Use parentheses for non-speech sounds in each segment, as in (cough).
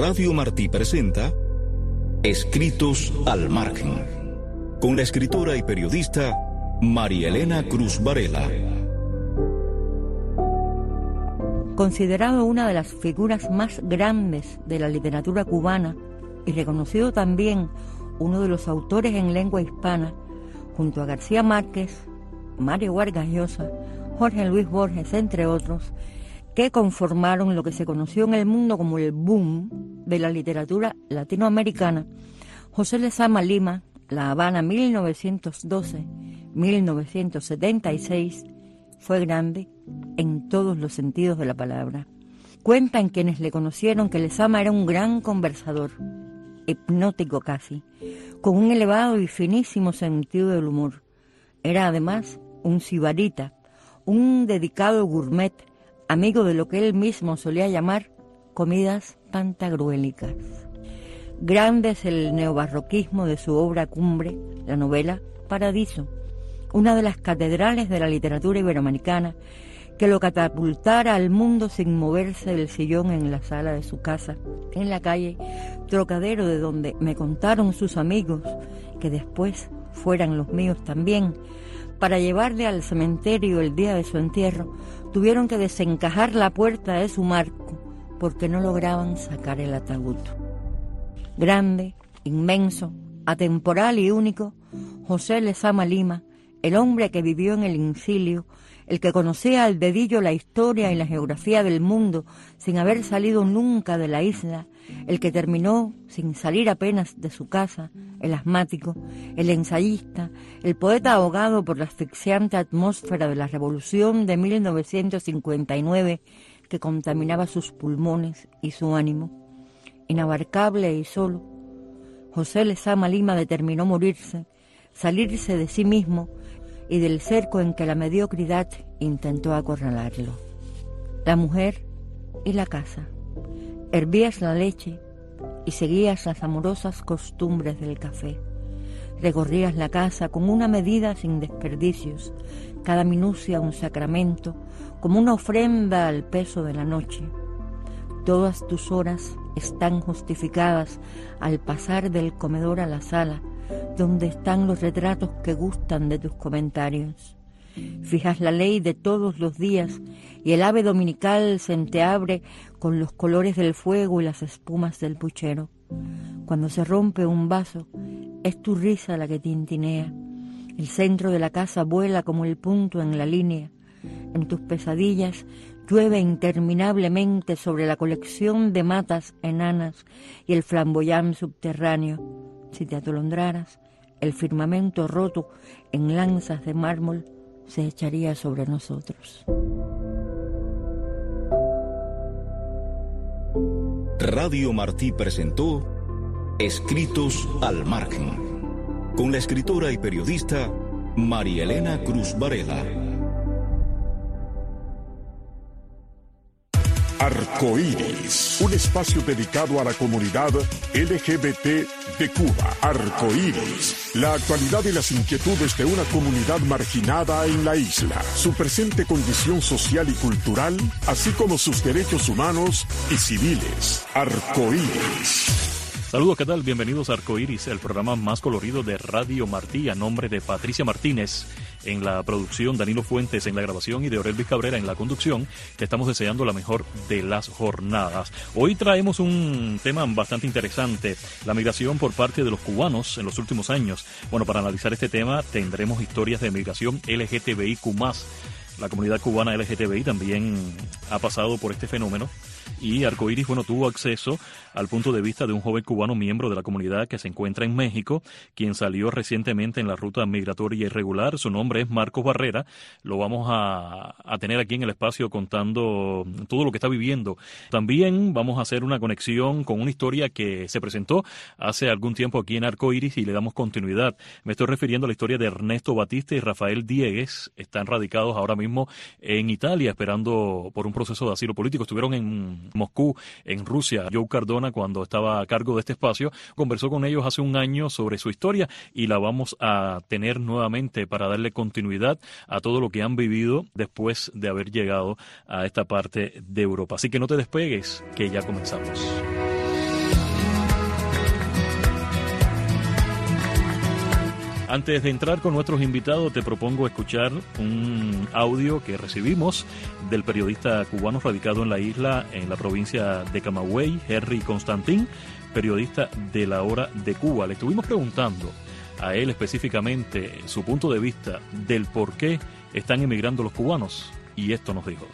Radio Martí presenta Escritos al Margen, con la escritora y periodista María Elena Cruz Varela. Considerado una de las figuras más grandes de la literatura cubana y reconocido también uno de los autores en lengua hispana, junto a García Márquez, Mario Vargas Llosa, Jorge Luis Borges, entre otros, que conformaron lo que se conoció en el mundo como el boom de la literatura latinoamericana, José Lezama Lima, La Habana 1912-1976, fue grande en todos los sentidos de la palabra. Cuentan quienes le conocieron que Lezama era un gran conversador, hipnótico casi, con un elevado y finísimo sentido del humor. Era además un sibarita, un dedicado gourmet amigo de lo que él mismo solía llamar comidas pantagruélicas. Grande es el neobarroquismo de su obra cumbre, la novela Paradiso, una de las catedrales de la literatura iberoamericana que lo catapultara al mundo sin moverse del sillón en la sala de su casa, en la calle Trocadero, de donde me contaron sus amigos, que después fueran los míos también, para llevarle al cementerio el día de su entierro, tuvieron que desencajar la puerta de su marco porque no lograban sacar el ataúd. Grande, inmenso, atemporal y único, José Lezama Lima, el hombre que vivió en el incilio, el que conocía al dedillo la historia y la geografía del mundo sin haber salido nunca de la isla, el que terminó sin salir apenas de su casa, el asmático, el ensayista, el poeta ahogado por la asfixiante atmósfera de la revolución de 1959 que contaminaba sus pulmones y su ánimo. Inabarcable y solo, José Lezama Lima determinó morirse, salirse de sí mismo y del cerco en que la mediocridad intentó acorralarlo. La mujer y la casa Hervías la leche y seguías las amorosas costumbres del café. Recorrías la casa con una medida sin desperdicios, cada minucia un sacramento, como una ofrenda al peso de la noche. Todas tus horas están justificadas al pasar del comedor a la sala, donde están los retratos que gustan de tus comentarios. Fijas la ley de todos los días y el ave dominical se entreabre con los colores del fuego y las espumas del puchero. Cuando se rompe un vaso, es tu risa la que tintinea. El centro de la casa vuela como el punto en la línea. En tus pesadillas llueve interminablemente sobre la colección de matas enanas y el flamboyán subterráneo. Si te atolondraras, el firmamento roto en lanzas de mármol se echaría sobre nosotros. Radio Martí presentó Escritos al Margen, con la escritora y periodista María Elena Cruz Varela. Arcoíris, un espacio dedicado a la comunidad LGBT de Cuba. Arcoíris, la actualidad y las inquietudes de una comunidad marginada en la isla, su presente condición social y cultural, así como sus derechos humanos y civiles. Arcoíris. Saludos, ¿qué tal? Bienvenidos a Arcoiris, el programa más colorido de Radio Martí, a nombre de Patricia Martínez en la producción, Danilo Fuentes en la grabación y de Orelvis Cabrera en la conducción. Te estamos deseando la mejor de las jornadas. Hoy traemos un tema bastante interesante, la migración por parte de los cubanos en los últimos años. Bueno, para analizar este tema tendremos historias de migración LGTBIQ La comunidad cubana LGTBI también ha pasado por este fenómeno y Arcoiris, bueno, tuvo acceso al punto de vista de un joven cubano miembro de la comunidad que se encuentra en México, quien salió recientemente en la ruta migratoria irregular. Su nombre es Marcos Barrera. Lo vamos a, a tener aquí en el espacio contando todo lo que está viviendo. También vamos a hacer una conexión con una historia que se presentó hace algún tiempo aquí en Arcoiris y le damos continuidad. Me estoy refiriendo a la historia de Ernesto Batista y Rafael Diegues. Están radicados ahora mismo en Italia esperando por un proceso de asilo político. Estuvieron en Moscú, en Rusia. Joe Cardona, cuando estaba a cargo de este espacio, conversó con ellos hace un año sobre su historia y la vamos a tener nuevamente para darle continuidad a todo lo que han vivido después de haber llegado a esta parte de Europa. Así que no te despegues, que ya comenzamos. Antes de entrar con nuestros invitados, te propongo escuchar un audio que recibimos del periodista cubano radicado en la isla, en la provincia de Camagüey, Henry Constantín, periodista de la hora de Cuba. Le estuvimos preguntando a él específicamente su punto de vista del por qué están emigrando los cubanos y esto nos dijo.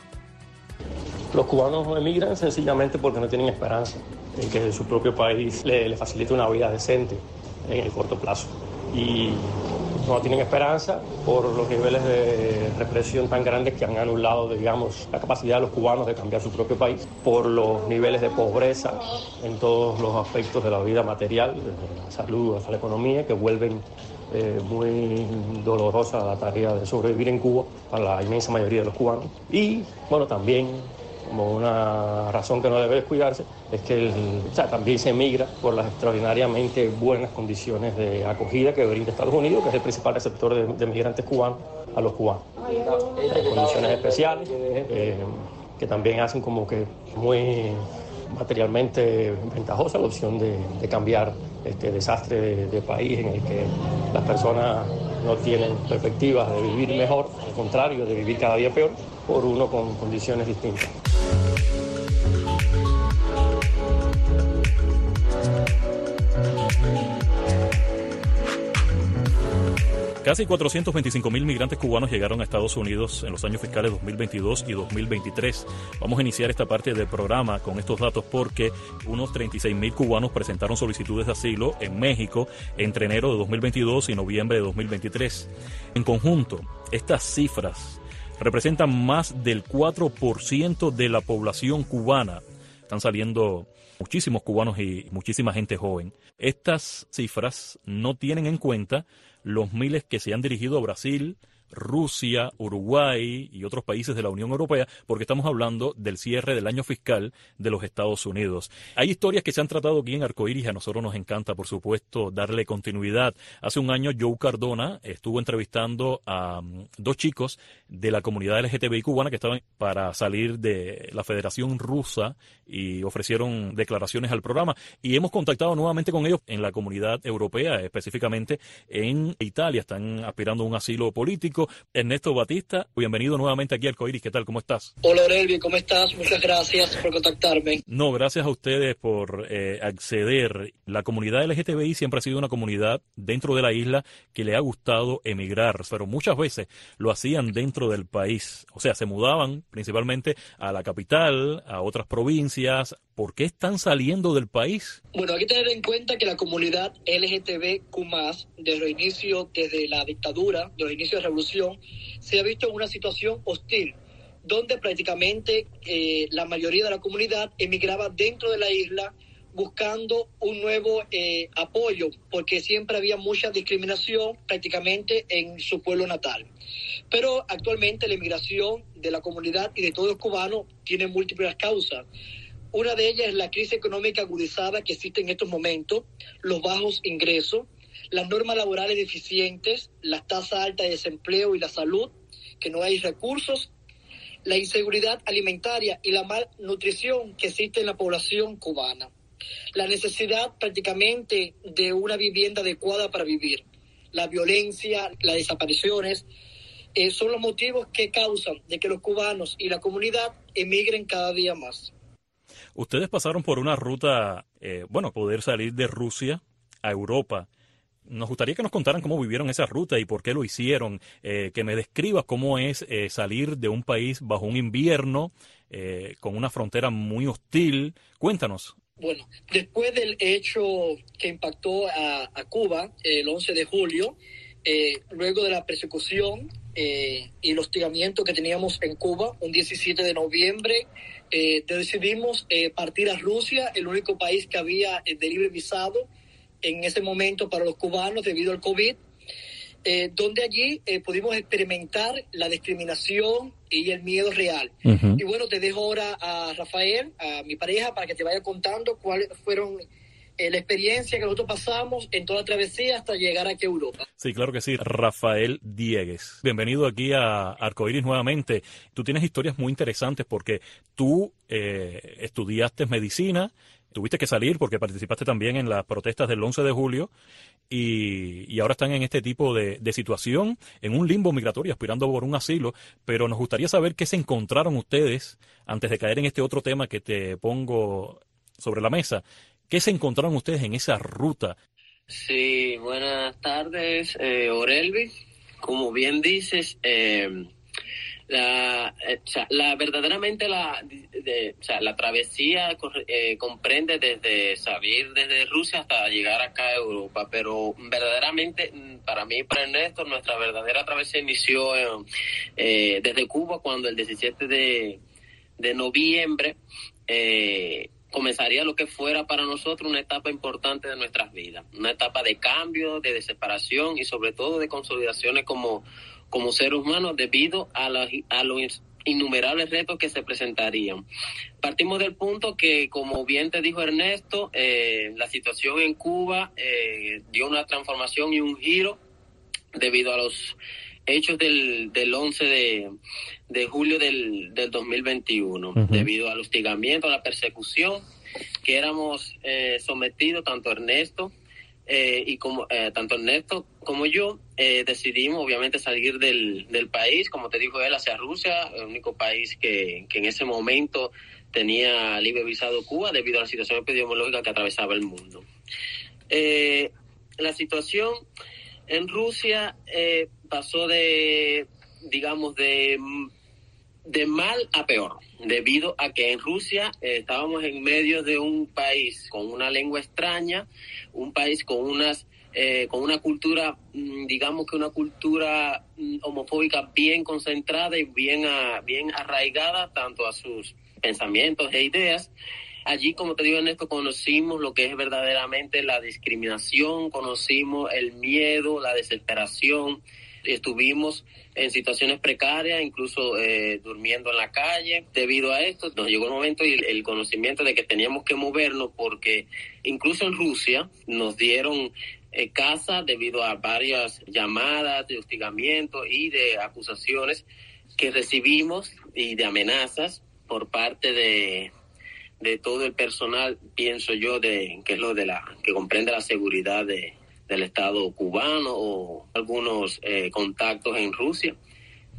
Los cubanos emigran sencillamente porque no tienen esperanza en que su propio país le, le facilite una vida decente en el corto plazo y no tienen esperanza por los niveles de represión tan grandes que han anulado, digamos, la capacidad de los cubanos de cambiar su propio país, por los niveles de pobreza en todos los aspectos de la vida material, desde la salud hasta la economía, que vuelven eh, muy dolorosa la tarea de sobrevivir en Cuba para la inmensa mayoría de los cubanos. Y, bueno, también como una razón que no debe descuidarse, es que también se emigra por las extraordinariamente buenas condiciones de acogida que brinda Estados Unidos, que es el principal receptor de, migrantes cubanos a los cubanos. Hay condiciones especiales eh, que también hacen como que muy materialmente ventajosa la opción de, cambiar este desastre de, de, país en el que las personas no tienen perspectivas de vivir mejor, al contrario, de vivir cada día peor, por uno con condiciones distintas. Casi 425 mil migrantes cubanos llegaron a Estados Unidos en los años fiscales 2022 y 2023. Vamos a iniciar esta parte del programa con estos datos porque unos 36 mil cubanos presentaron solicitudes de asilo en México entre enero de 2022 y noviembre de 2023. En conjunto, estas cifras representan más del 4% de la población cubana. Están saliendo muchísimos cubanos y muchísima gente joven. Estas cifras no tienen en cuenta los miles que se han dirigido a Brasil, Rusia, Uruguay y otros países de la Unión Europea, porque estamos hablando del cierre del año fiscal de los Estados Unidos. Hay historias que se han tratado aquí en Arcoíris y a nosotros nos encanta, por supuesto, darle continuidad. Hace un año Joe Cardona estuvo entrevistando a mm, dos chicos de la comunidad LGTBI cubana que estaban para salir de la Federación Rusa y ofrecieron declaraciones al programa. Y hemos contactado nuevamente con ellos en la comunidad europea, específicamente en Italia. Están aspirando a un asilo político. Ernesto Batista, bienvenido nuevamente aquí al Coiris. ¿Qué tal? ¿Cómo estás? Hola, Aurelio. ¿Cómo estás? Muchas gracias por contactarme. No, gracias a ustedes por eh, acceder. La comunidad LGTBI siempre ha sido una comunidad dentro de la isla que le ha gustado emigrar, pero muchas veces lo hacían dentro del país. O sea, se mudaban principalmente a la capital, a otras provincias ¿por qué están saliendo del país? Bueno, hay que tener en cuenta que la comunidad LGTBQ+, desde los inicios, desde la dictadura, de los inicios de la revolución, se ha visto en una situación hostil, donde prácticamente eh, la mayoría de la comunidad emigraba dentro de la isla buscando un nuevo eh, apoyo, porque siempre había mucha discriminación prácticamente en su pueblo natal. Pero actualmente la emigración de la comunidad y de todos los cubanos tiene múltiples causas. Una de ellas es la crisis económica agudizada que existe en estos momentos, los bajos ingresos, las normas laborales deficientes, las tasas altas de desempleo y la salud, que no hay recursos, la inseguridad alimentaria y la malnutrición que existe en la población cubana la necesidad prácticamente de una vivienda adecuada para vivir, la violencia, las desapariciones, eh, son los motivos que causan de que los cubanos y la comunidad emigren cada día más. Ustedes pasaron por una ruta, eh, bueno, poder salir de Rusia a Europa nos gustaría que nos contaran cómo vivieron esa ruta y por qué lo hicieron, eh, que me describas cómo es eh, salir de un país bajo un invierno, eh, con una frontera muy hostil. Cuéntanos. Bueno, después del hecho que impactó a, Cuba el 11 de julio, luego de la persecución y el hostigamiento que teníamos en Cuba, un 17 de noviembre, decidimos partir a Rusia, el único país que había de libre visado en ese momento para los cubanos debido al COVID, eh, donde allí eh, pudimos experimentar la discriminación y el miedo real. Y bueno, te dejo ahora a Rafael, a mi pareja, para que te vaya contando cuáles fueron eh, la experiencia que nosotros pasamos en toda la travesía hasta llegar aquí a Europa. Sí, claro que sí. Rafael Diegues. Bienvenido aquí a Arcoiris nuevamente. Tú tienes historias muy interesantes porque tú estudiaste medicina, tuviste que salir porque participaste también en las protestas del 11 de julio y, ahora están en este tipo de, situación, en un limbo migratorio, aspirando por un asilo, pero nos gustaría saber qué se encontraron ustedes antes de caer en este otro tema que te pongo sobre la mesa. ¿Qué se encontraron ustedes en esa ruta? Sí, buenas tardes, eh, Orelvi. Como bien dices, eh, la, eh, la verdaderamente la, o sea, la travesía eh, comprende desde salir desde Rusia hasta llegar acá a Europa, pero verdaderamente mm, para mí y para Ernesto nuestra verdadera travesía inició eh, desde Cuba cuando el 17 de, de noviembre comenzaría lo que fuera para nosotros una etapa importante de nuestras vidas, una etapa de cambio, de desesperación y sobre todo de consolidaciones como como seres humanos debido a, a los innumerables retos que se presentarían. Partimos del punto que, como bien te dijo Ernesto, eh, la situación en Cuba eh, dio una transformación y un giro debido a los hechos del, del 11 de, de julio del, del 2021, debido al hostigamiento, a la persecución que éramos eh, sometidos, tanto Ernesto eh, y como eh, tanto Ernesto como yo eh, decidimos obviamente salir del, del país, como te dijo él, hacia Rusia, el único país que, que en ese momento tenía libre visado Cuba debido a la situación epidemiológica que atravesaba el mundo. la situación en Rusia pasó de, digamos, de de mal a peor, debido a que en Rusia eh, estábamos en medio de un país con una lengua extraña, un país con unas eh, con una cultura, mm, digamos que una cultura mm, homofóbica bien concentrada y bien, bien arraigada tanto a sus pensamientos e ideas. Allí, como te digo, en esto conocimos lo que es verdaderamente la discriminación, conocimos el miedo, la desesperación, estuvimos en situaciones precarias, incluso eh, durmiendo en la calle. Debido a esto, nos llegó el momento y el conocimiento de que teníamos que movernos porque incluso en Rusia nos dieron eh, casa debido a varias llamadas de hostigamiento y de acusaciones que recibimos y de amenazas por parte de, de todo el personal, pienso yo, de que es lo de la que comprende la seguridad de, del Estado cubano o algunos eh, contactos en Rusia.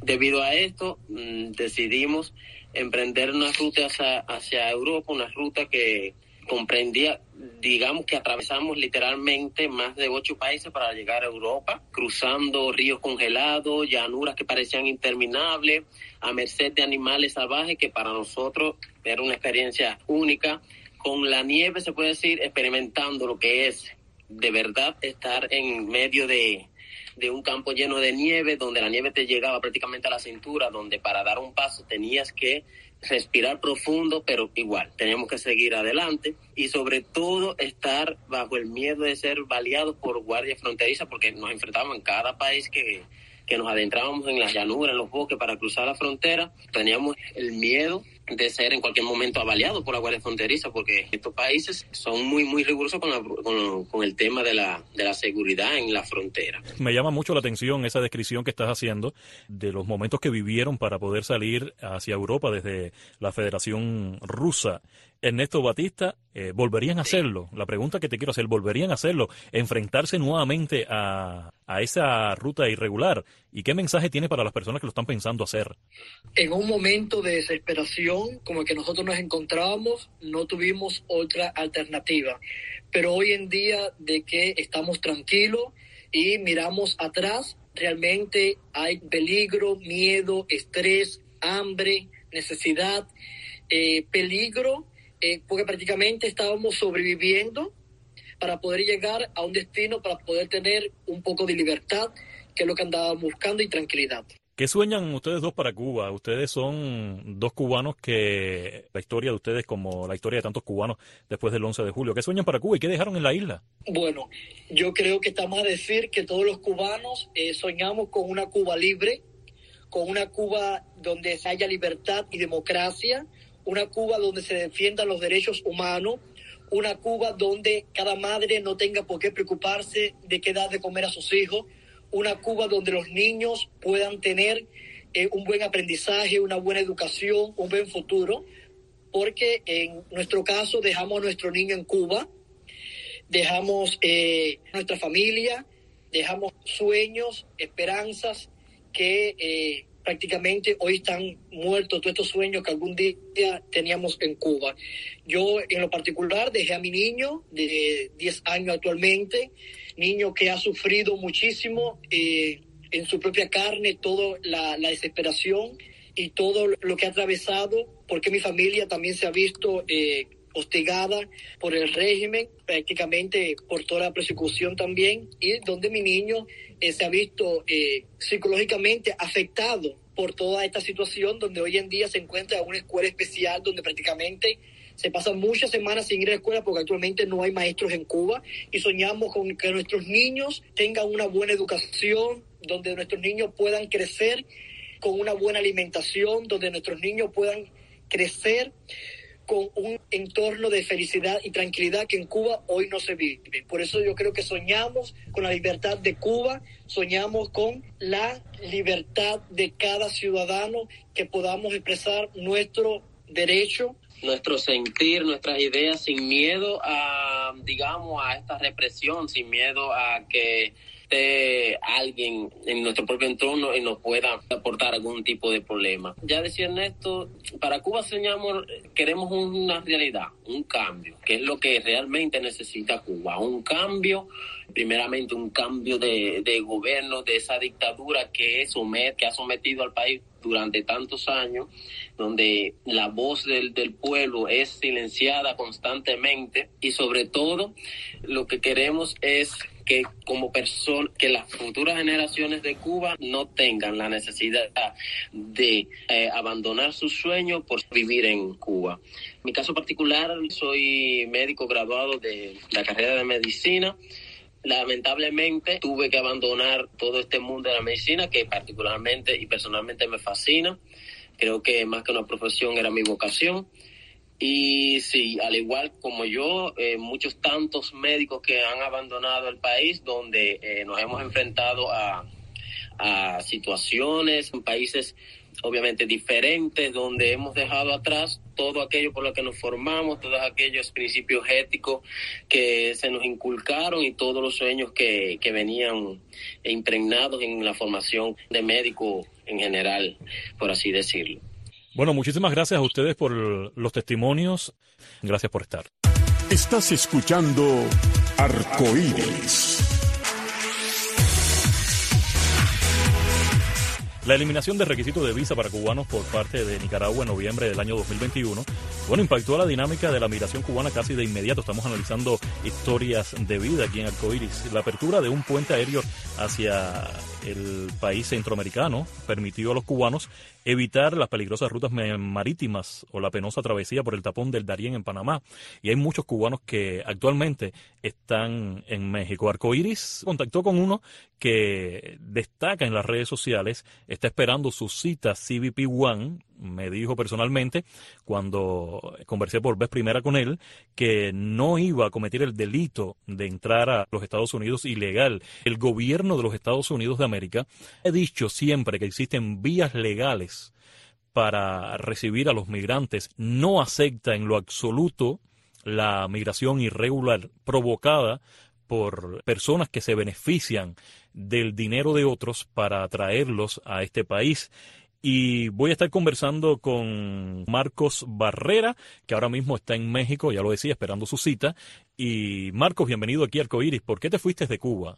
Debido a esto, mm, decidimos emprender una ruta hacia, hacia Europa, una ruta que comprendía, digamos que atravesamos literalmente más de ocho países para llegar a Europa, cruzando ríos congelados, llanuras que parecían interminables, a merced de animales salvajes que para nosotros era una experiencia única. Con la nieve, se puede decir, experimentando lo que es de verdad estar en medio de, de un campo lleno de nieve, donde la nieve te llegaba prácticamente a la cintura, donde para dar un paso tenías que respirar profundo, pero igual, teníamos que seguir adelante y sobre todo estar bajo el miedo de ser baleados por guardias fronterizas, porque nos enfrentamos en cada país que, que nos adentrábamos en las llanuras, en los bosques para cruzar la frontera, teníamos el miedo de ser en cualquier momento avaliado por la Guardia Fronteriza, porque estos países son muy, muy rigurosos con, con, el tema de la, de la seguridad en la frontera. Me llama mucho la atención esa descripción que estás haciendo de los momentos que vivieron para poder salir hacia Europa desde la Federación Rusa. Ernesto Batista, eh, ¿volverían a hacerlo? La pregunta que te quiero hacer, ¿volverían a hacerlo? ¿Enfrentarse nuevamente a, a esa ruta irregular? ¿Y qué mensaje tiene para las personas que lo están pensando hacer? En un momento de desesperación, como que nosotros nos encontrábamos, no tuvimos otra alternativa. Pero hoy en día de que estamos tranquilos y miramos atrás, realmente hay peligro, miedo, estrés, hambre, necesidad, eh, peligro, eh, porque prácticamente estábamos sobreviviendo para poder llegar a un destino, para poder tener un poco de libertad, que es lo que andábamos buscando, y tranquilidad. ¿Qué sueñan ustedes dos para Cuba? Ustedes son dos cubanos que la historia de ustedes, como la historia de tantos cubanos después del 11 de julio, ¿qué sueñan para Cuba y qué dejaron en la isla? Bueno, yo creo que estamos a decir que todos los cubanos eh, soñamos con una Cuba libre, con una Cuba donde haya libertad y democracia, una Cuba donde se defiendan los derechos humanos, una Cuba donde cada madre no tenga por qué preocuparse de qué dar de comer a sus hijos, una Cuba donde los niños puedan tener eh, un buen aprendizaje, una buena educación, un buen futuro, porque en nuestro caso dejamos a nuestro niño en Cuba, dejamos eh, nuestra familia, dejamos sueños, esperanzas que eh, prácticamente hoy están muertos todos estos sueños que algún día teníamos en Cuba. Yo en lo particular dejé a mi niño de 10 años actualmente, niño que ha sufrido muchísimo eh, en su propia carne toda la, desesperación y todo lo que ha atravesado, porque mi familia también se ha visto eh, hostigada por el régimen, prácticamente por toda la persecución también, y donde mi niño eh, se ha visto psicológicamente afectado por toda esta situación, donde hoy en día se encuentra en una escuela especial donde prácticamente se pasan muchas semanas sin ir a la escuela porque actualmente no hay maestros en Cuba y soñamos con que nuestros niños tengan una buena educación, donde nuestros niños puedan crecer con una buena alimentación, donde nuestros niños puedan crecer con un entorno de felicidad y tranquilidad que en Cuba hoy no se vive. Por eso yo creo que soñamos con la libertad de Cuba, soñamos con la libertad de cada ciudadano que podamos expresar nuestro derecho nuestro sentir, nuestras ideas sin miedo a, digamos, a esta represión, sin miedo a que alguien en nuestro propio entorno y nos pueda aportar algún tipo de problema. Ya decía Ernesto, para Cuba soñamos, queremos una realidad, un cambio, que es lo que realmente necesita Cuba, un cambio primeramente un cambio de, de gobierno, de esa dictadura que, es, que ha sometido al país durante tantos años, donde la voz del, del pueblo es silenciada constantemente y sobre todo lo que queremos es que como persona, que las futuras generaciones de Cuba no tengan la necesidad de eh, abandonar sus sueños por vivir en Cuba. En mi caso particular, soy médico graduado de la carrera de medicina lamentablemente tuve que abandonar todo este mundo de la medicina que particularmente y personalmente me fascina. Creo que más que una profesión era mi vocación. Y sí, al igual como yo, eh, muchos tantos médicos que han abandonado el país donde eh, nos hemos enfrentado a, a situaciones en países obviamente diferentes, donde hemos dejado atrás todo aquello por lo que nos formamos, todos aquellos principios éticos que se nos inculcaron y todos los sueños que, que venían impregnados en la formación de médico en general, por así decirlo. Bueno, muchísimas gracias a ustedes por los testimonios. Gracias por estar. Estás escuchando Arcoíris. La eliminación de requisitos de visa para cubanos por parte de Nicaragua en noviembre del año 2021, bueno, impactó la dinámica de la migración cubana casi de inmediato. Estamos analizando historias de vida aquí en Arcoiris. La apertura de un puente aéreo hacia el país centroamericano permitió a los cubanos evitar las peligrosas rutas marítimas o la penosa travesía por el tapón del Darién en Panamá. Y hay muchos cubanos que actualmente están en México. Arcoiris contactó con uno que destaca en las redes sociales, está esperando su cita CBP One me dijo personalmente, cuando conversé por vez primera con él, que no iba a cometer el delito de entrar a los Estados Unidos ilegal. El gobierno de los Estados Unidos de América ha dicho siempre que existen vías legales para recibir a los migrantes. No acepta en lo absoluto la migración irregular provocada por personas que se benefician del dinero de otros para atraerlos a este país y voy a estar conversando con Marcos Barrera, que ahora mismo está en México, ya lo decía, esperando su cita. Y Marcos, bienvenido aquí a Arcoiris. ¿Por qué te fuiste de Cuba?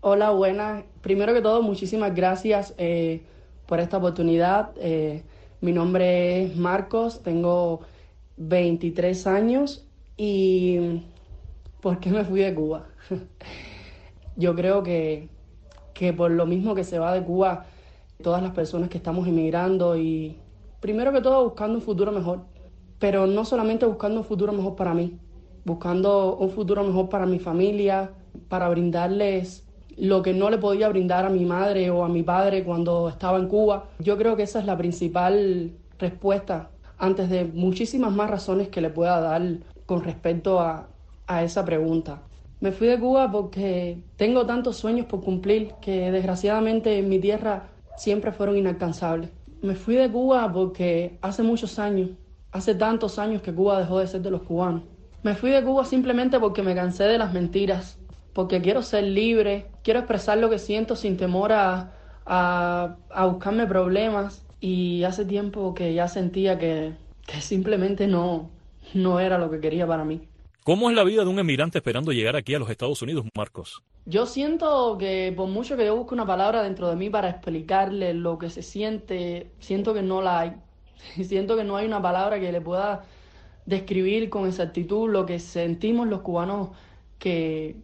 Hola, buenas. Primero que todo, muchísimas gracias eh, por esta oportunidad. Eh, mi nombre es Marcos, tengo 23 años y ¿por qué me fui de Cuba? (laughs) Yo creo que, que por lo mismo que se va de Cuba todas las personas que estamos emigrando y primero que todo buscando un futuro mejor, pero no solamente buscando un futuro mejor para mí, buscando un futuro mejor para mi familia, para brindarles lo que no le podía brindar a mi madre o a mi padre cuando estaba en Cuba. Yo creo que esa es la principal respuesta antes de muchísimas más razones que le pueda dar con respecto a, a esa pregunta. Me fui de Cuba porque tengo tantos sueños por cumplir que desgraciadamente en mi tierra siempre fueron inalcanzables. Me fui de Cuba porque hace muchos años, hace tantos años que Cuba dejó de ser de los cubanos. Me fui de Cuba simplemente porque me cansé de las mentiras, porque quiero ser libre, quiero expresar lo que siento sin temor a, a, buscarme problemas y hace tiempo que ya sentía que, que simplemente no, no era lo que quería para mí. ¿Cómo es la vida de un emigrante esperando llegar aquí a los Estados Unidos, Marcos? Yo siento que por mucho que yo busque una palabra dentro de mí para explicarle lo que se siente, siento que no la hay. (laughs) Siento que no hay una palabra que le pueda describir con exactitud lo que sentimos los cubanos que,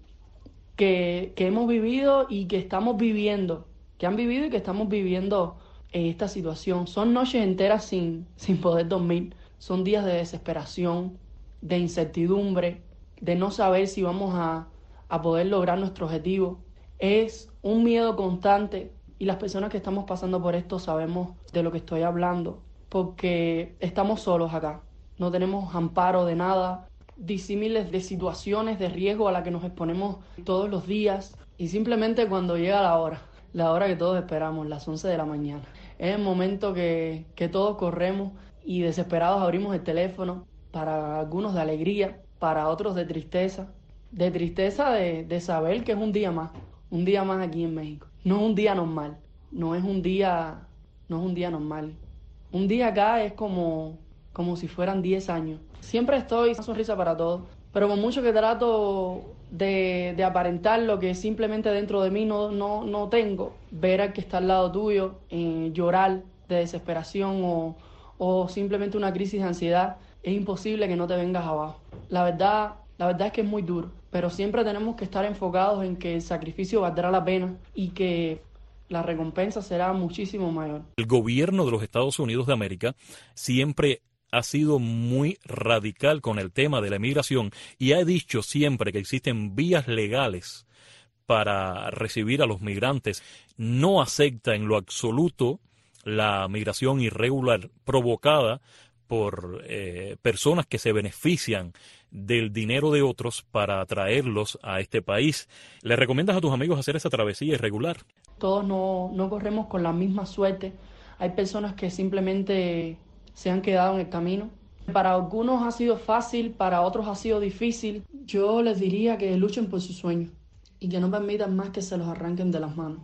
que, hemos vivido y que estamos viviendo, que han vivido y que estamos viviendo en esta situación. Son noches enteras sin, (laughs) sin poder dormir, son días de desesperación, de incertidumbre, de no saber si vamos a, a poder lograr nuestro objetivo. Es un miedo constante y las personas que estamos pasando por esto sabemos de lo que estoy hablando, porque estamos solos acá, no tenemos amparo de nada, disímiles de situaciones de riesgo a las que nos exponemos todos los días y simplemente cuando llega la hora, la hora que todos esperamos, las 11 de la mañana, es el momento que, que todos corremos y desesperados abrimos el teléfono para algunos de alegría, para otros de tristeza, de tristeza de, saber que es un día más, un día más aquí en México. No es un día normal, no es un día, no es un día normal. Un día acá es como, como si fueran 10 años. Siempre estoy una sonrisa para todos, pero con mucho que trato de, aparentar lo que simplemente dentro de mí no, no, no tengo, ver al que está al lado tuyo, eh, llorar de desesperación o, o simplemente una crisis de ansiedad, es imposible que no te vengas abajo. La verdad, la verdad es que es muy duro, pero siempre tenemos que estar enfocados en que el sacrificio valdrá la pena y que la recompensa será muchísimo mayor. El gobierno de los Estados Unidos de América siempre ha sido muy radical con el tema de la emigración y ha dicho siempre que existen vías legales para recibir a los migrantes. No acepta en lo absoluto la migración irregular provocada por eh, personas que se benefician del dinero de otros para atraerlos a este país. ¿Le recomiendas a tus amigos hacer esa travesía irregular? Todos no, no corremos con la misma suerte. Hay personas que simplemente se han quedado en el camino. Para algunos ha sido fácil, para otros ha sido difícil. Yo les diría que luchen por sus sueños y que no permitan más que se los arranquen de las manos.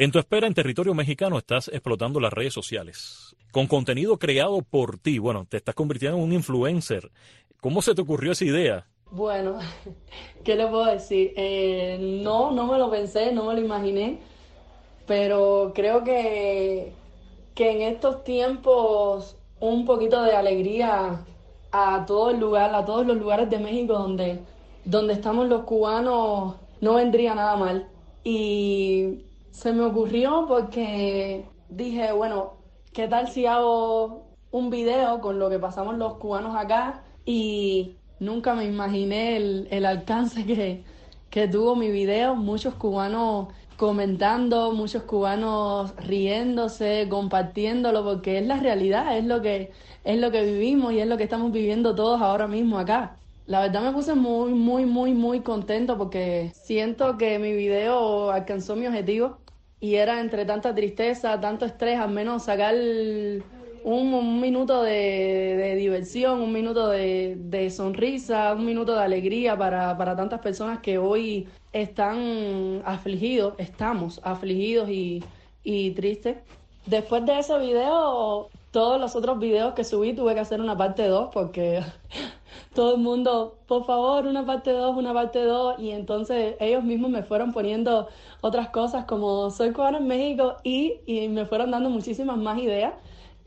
En tu espera en territorio mexicano estás explotando las redes sociales. Con contenido creado por ti, bueno, te estás convirtiendo en un influencer. ¿Cómo se te ocurrió esa idea? Bueno, (laughs) ¿qué le puedo decir? Eh, no, no me lo pensé, no me lo imaginé, pero creo que, que en estos tiempos un poquito de alegría a todo el lugar, a todos los lugares de México donde, donde estamos los cubanos, no vendría nada mal. Y se me ocurrió porque dije, bueno, ¿qué tal si hago un video con lo que pasamos los cubanos acá? Y nunca me imaginé el, alcance que, que tuvo mi video. Muchos cubanos comentando, muchos cubanos riéndose, compartiéndolo, porque es la realidad, es lo que, es lo que vivimos y es lo que estamos viviendo todos ahora mismo acá. La verdad me puse muy, muy, muy, muy contento porque siento que mi video alcanzó mi objetivo y era entre tanta tristeza, tanto estrés, al menos sacar un, minuto de, diversión, un minuto de, sonrisa, un minuto de alegría para, para tantas personas que hoy están afligidos, estamos afligidos y, y tristes. Después de ese video, todos los otros videos que subí tuve que hacer una parte 2 porque todo el mundo, por favor, una parte 2, una parte 2. Y entonces ellos mismos me fueron poniendo otras cosas como soy cubano en México y, y me fueron dando muchísimas más ideas.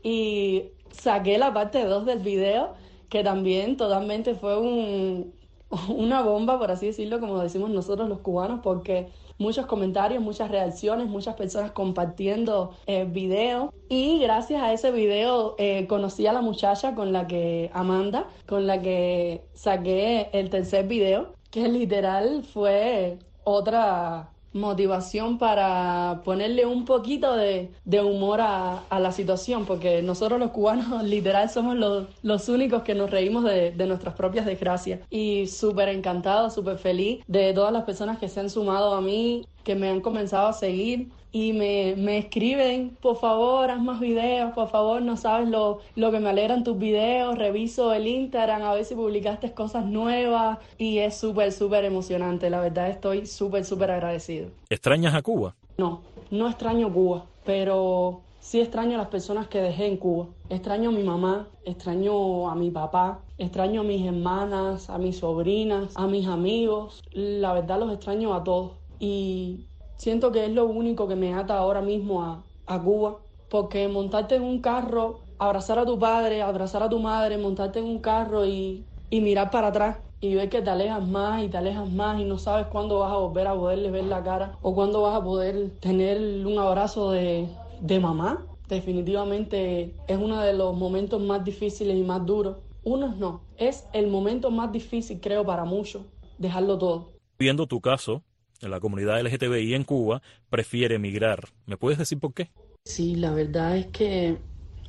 Y saqué la parte 2 del video que también totalmente fue un, (laughs) una bomba, por así decirlo, como decimos nosotros los cubanos, porque muchos comentarios, muchas reacciones, muchas personas compartiendo eh, videos. Y gracias a ese video eh, conocí a la muchacha con la que, Amanda, con la que saqué el tercer video, que literal fue otra motivación para ponerle un poquito de, humor a, la situación, porque nosotros los cubanos (laughs) literal somos los, únicos que nos reímos de, de nuestras propias desgracias. Y súper encantado, súper feliz de todas las personas que se han sumado a mí, que me han comenzado a seguir y me, me, escriben, por favor, haz más videos, por favor, no sabes lo, lo que me alegran tus videos, reviso el Instagram a ver si publicaste cosas nuevas y es súper, súper emocionante, la verdad estoy súper, súper agradecido. ¿Extrañas a Cuba? No, no extraño Cuba, pero sí extraño a las personas que dejé en Cuba. Extraño a mi mamá, extraño a mi papá, extraño a mis hermanas, a mis sobrinas, a mis amigos, la verdad los extraño a todos y Siento que es lo único que me ata ahora mismo a, Cuba, porque montarte en un carro, abrazar a tu padre, abrazar a tu madre, montarte en un carro y, mirar para atrás y ver que te alejas más y te alejas más y no sabes cuándo vas a volver a poderle ver la cara o cuándo vas a poder tener un abrazo de, de mamá. Definitivamente es uno de los momentos más difíciles y más duros. Unos no, es el momento más difícil creo para muchos, dejarlo todo. Viendo tu caso, la comunidad LGTBI en Cuba prefiere emigrar. ¿Me puedes decir por qué? Sí, la verdad es que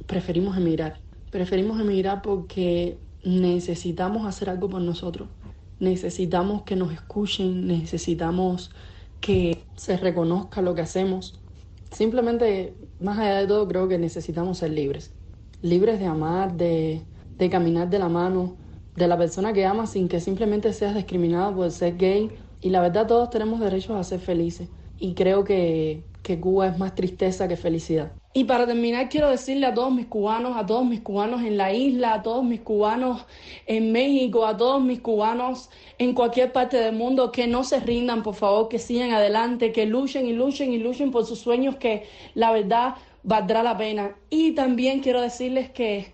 preferimos emigrar. Preferimos emigrar porque necesitamos hacer algo por nosotros. Necesitamos que nos escuchen, necesitamos que se reconozca lo que hacemos. Simplemente, más allá de todo, creo que necesitamos ser libres. Libres de amar, de, de caminar de la mano, de la persona que ama sin que simplemente seas discriminado por ser gay y la verdad todos tenemos derecho a ser felices. Y creo que, que Cuba es más tristeza que felicidad. Y para terminar, quiero decirle a todos mis cubanos, a todos mis cubanos en la isla, a todos mis cubanos en México, a todos mis cubanos en cualquier parte del mundo, que no se rindan, por favor, que sigan adelante, que luchen y luchen y luchen por sus sueños, que la verdad valdrá la pena. Y también quiero decirles que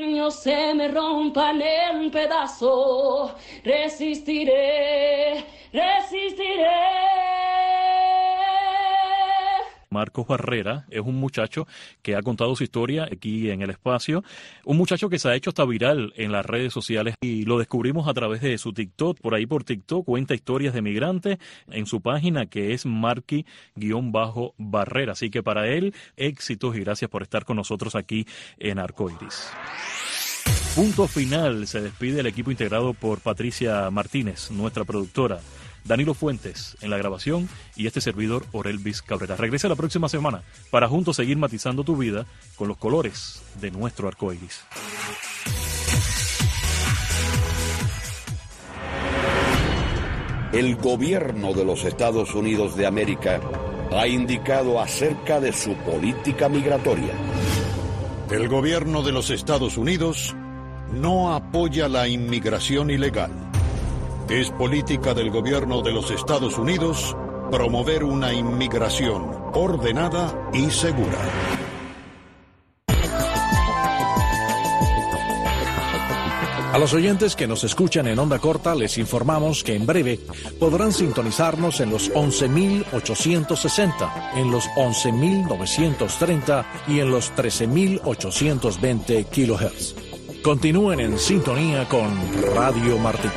se me rompan en pedazo, resistiré, resistiré. Marcos Barrera es un muchacho que ha contado su historia aquí en el espacio, un muchacho que se ha hecho hasta viral en las redes sociales y lo descubrimos a través de su TikTok, por ahí por TikTok cuenta historias de migrantes en su página que es Marqui-Barrera, así que para él éxitos y gracias por estar con nosotros aquí en Arcoiris. Punto final, se despide el equipo integrado por Patricia Martínez, nuestra productora, Danilo Fuentes en la grabación y este servidor Orelvis Cabrera. Regresa la próxima semana para juntos seguir matizando tu vida con los colores de nuestro arco iris. El gobierno de los Estados Unidos de América ha indicado acerca de su política migratoria. El gobierno de los Estados Unidos no apoya la inmigración ilegal. Es política del gobierno de los Estados Unidos promover una inmigración ordenada y segura. A los oyentes que nos escuchan en onda corta les informamos que en breve podrán sintonizarnos en los 11.860, en los 11.930 y en los 13.820 kilohertz. Continúen en sintonía con Radio Martí.